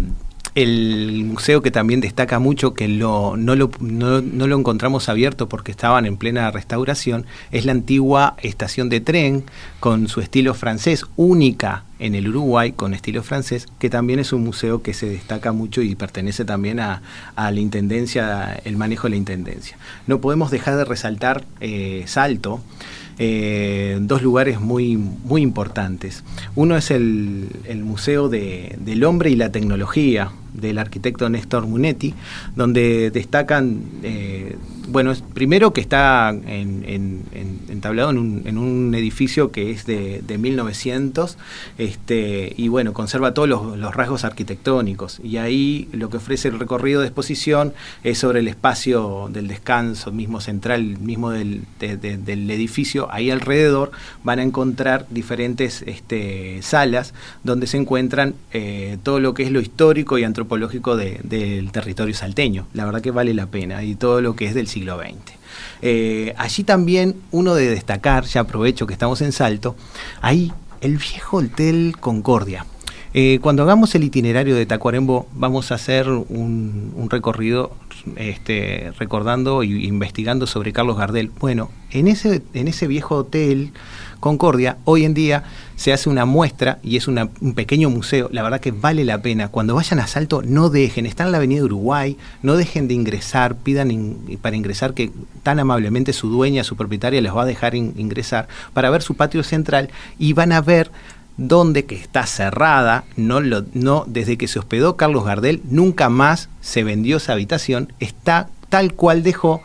El museo que también destaca mucho, que no, lo, encontramos abierto porque estaban en plena restauración, es la antigua estación de tren con su estilo francés, única en el Uruguay con estilo francés, que también es un museo que se destaca mucho y pertenece también a, la Intendencia, el manejo de la Intendencia. No podemos dejar de resaltar eh, Salto, eh, dos lugares muy, importantes. Uno es el, Museo de- del Hombre y la Tecnología del arquitecto Néstor Munetti, donde destacan, eh, bueno, primero que está en- en- en- entablado en un, edificio que es de, de 1900, este, y bueno, conserva todos los, rasgos arquitectónicos. Y ahí lo que ofrece el recorrido de exposición es sobre el espacio del descanso mismo central, mismo del, de- de- del edificio. Ahí alrededor van a encontrar diferentes este, salas donde se encuentran eh, todo lo que es lo histórico y antropológico de- del territorio salteño. La verdad que vale la pena y todo lo que es del siglo XX. Eh, allí también uno de destacar, ya aprovecho que estamos en Salto, ahí el viejo Hotel Concordia. Eh, cuando hagamos el itinerario de Tacuarembó, vamos a hacer un, un recorrido este, recordando e investigando sobre Carlos Gardel. Bueno, en ese, en ese viejo hotel Concordia, hoy en día se hace una muestra y es un pequeño museo. La verdad que vale la pena. Cuando vayan a Salto, no dejen. Están en la Avenida Uruguay, no dejen de ingresar. Pidan para ingresar que tan amablemente su dueña, su propietaria, les va a dejar in- ingresar para ver su patio central y van a ver donde que está cerrada, no lo, no, desde que se hospedó Carlos Gardel, nunca más se vendió esa habitación, está tal cual dejó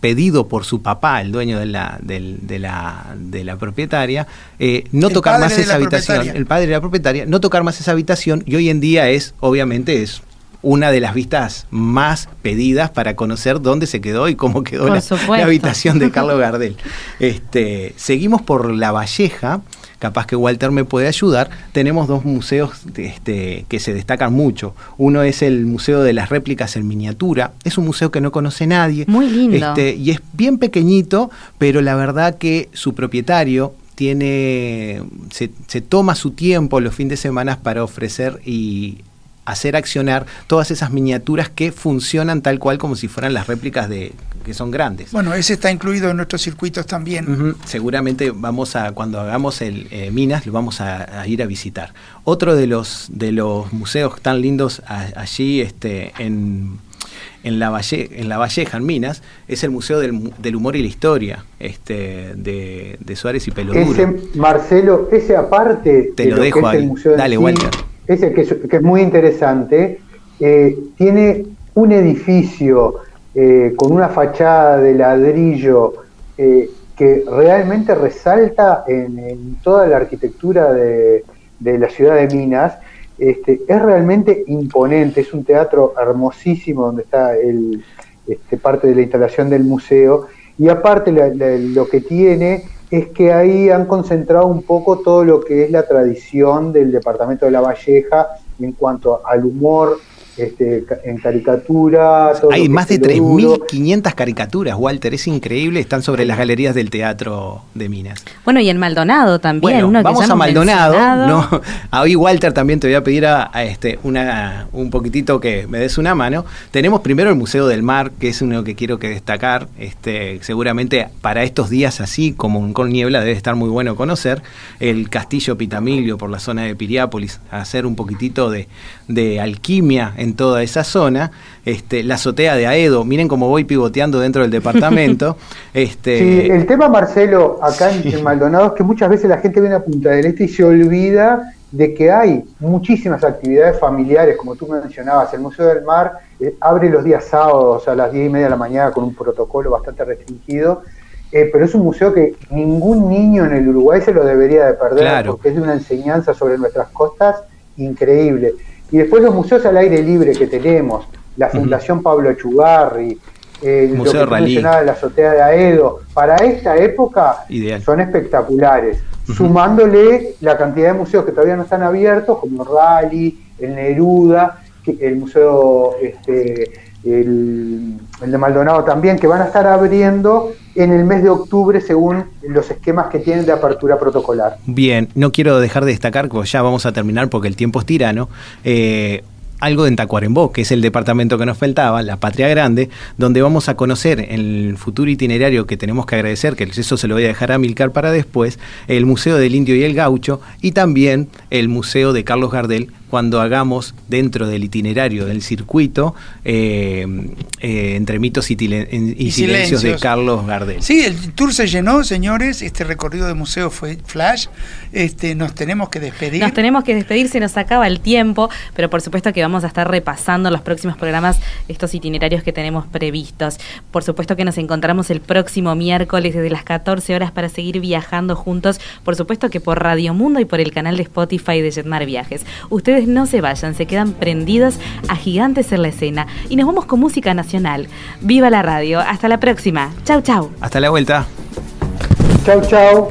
pedido por su papá, el dueño de la, de la, de la propietaria, eh, no El tocar más esa habitación, el padre de la propietaria, no tocar más esa habitación y hoy en día es, obviamente, es una de las vistas más pedidas para conocer dónde se quedó y cómo quedó la, la habitación de Carlos Gardel. Este, seguimos por La Valleja, capaz que Walter me puede ayudar. Tenemos dos museos este, que se destacan mucho. Uno es el Museo de las Réplicas en Miniatura. Es un museo que no conoce nadie. Muy lindo. Este, y es bien pequeñito, pero la verdad que su propietario tiene se, se toma su tiempo los fines de semana para ofrecer y hacer accionar todas esas miniaturas que funcionan tal cual como si fueran las réplicas de que son grandes. Bueno, ese está incluido en nuestros circuitos también. Seguramente vamos a, cuando hagamos el eh, Minas, lo vamos a, a ir a visitar. Otro de los de los museos tan lindos a- allí este, en, en, la Valle, en La Valleja, en Minas, es el Museo del, del Humor y la Historia este, de, de Suárez y Peloduro. Ese, Marcelo, ese aparte Te de lo lo, dejo que es ahí. el museo en Dale, sí, Walter. Ese que es, muy interesante, eh, tiene un edificio eh, con una fachada de ladrillo eh, que realmente resalta en, toda la arquitectura de, la ciudad de Minas. Este, es realmente imponente, es un teatro hermosísimo donde está el, este, parte de la instalación del museo y aparte lo que tiene es que ahí han concentrado un poco todo lo que es la tradición del departamento de La Valleja en cuanto al humor este, en caricatura. todo Hay más de es lo duro. 3.500 caricaturas, Walter, es increíble, están sobre las galerías del Teatro de Minas. Bueno, y en Maldonado también. Bueno, uno vamos a Maldonado. mencionado. No, ahí Walter también te voy a pedir a, a este una un poquitito que me des una mano. Tenemos primero el Museo del Mar, que es uno que quiero que destacar. Este, seguramente para estos días así, como con niebla, debe estar muy bueno conocer el Castillo Pitamilio por la zona de Piriápolis, hacer un poquitito de, de alquimia en toda esa zona. Este, la azotea de Aedo, miren cómo voy pivoteando dentro del departamento. este, Sí, el tema, Marcelo, acá en, en Maldonado es que muchas veces la gente viene a Punta del Este y se olvida de que hay muchísimas actividades familiares, como tú mencionabas. El Museo del Mar eh, abre los días sábados a las 10 y media de la mañana con un protocolo bastante restringido, eh, pero es un museo que ningún niño en el Uruguay se lo debería de perder, Claro. porque es de una enseñanza sobre nuestras costas increíble. Y después los museos al aire libre que tenemos, la Fundación Pablo Chugarri, el Museo lo que mencionabas, la azotea de Aedo, para esta época Ideal. son espectaculares. Sumándole la cantidad de museos que todavía no están abiertos, como Rally, el Neruda, el museo, este, el, el de Maldonado también, que van a estar abriendo en el mes de octubre según los esquemas que tienen de apertura protocolar. Bien, no quiero dejar de destacar, porque ya vamos a terminar porque el tiempo es tirano. eh, algo en Tacuarembó, que es el departamento que nos faltaba, la Patria Grande, donde vamos a conocer el futuro itinerario que tenemos que agradecer, que eso se lo voy a dejar a Milcar para después, el Museo del Indio y el Gaucho y también el Museo de Carlos Gardel, cuando hagamos dentro del itinerario del circuito eh, eh, entre mitos y, tile- y Y silencios de. Carlos Gardel. Sí, el tour se llenó, señores. Este recorrido de museo fue flash. Este, nos tenemos que despedir. Nos tenemos que despedir, se nos acaba el tiempo, pero por supuesto que vamos a estar repasando en los próximos programas estos itinerarios que tenemos previstos. Por supuesto que nos encontramos el próximo miércoles desde las 14 horas para seguir viajando juntos, por supuesto que por Radio Mundo y por el canal de Spotify de Jetmar Viajes. Ustedes no se vayan, se quedan prendidos a gigantes en la escena y nos vamos con música nacional. Viva la radio, hasta la próxima. Chau, chau. Hasta la vuelta. Chau, chau.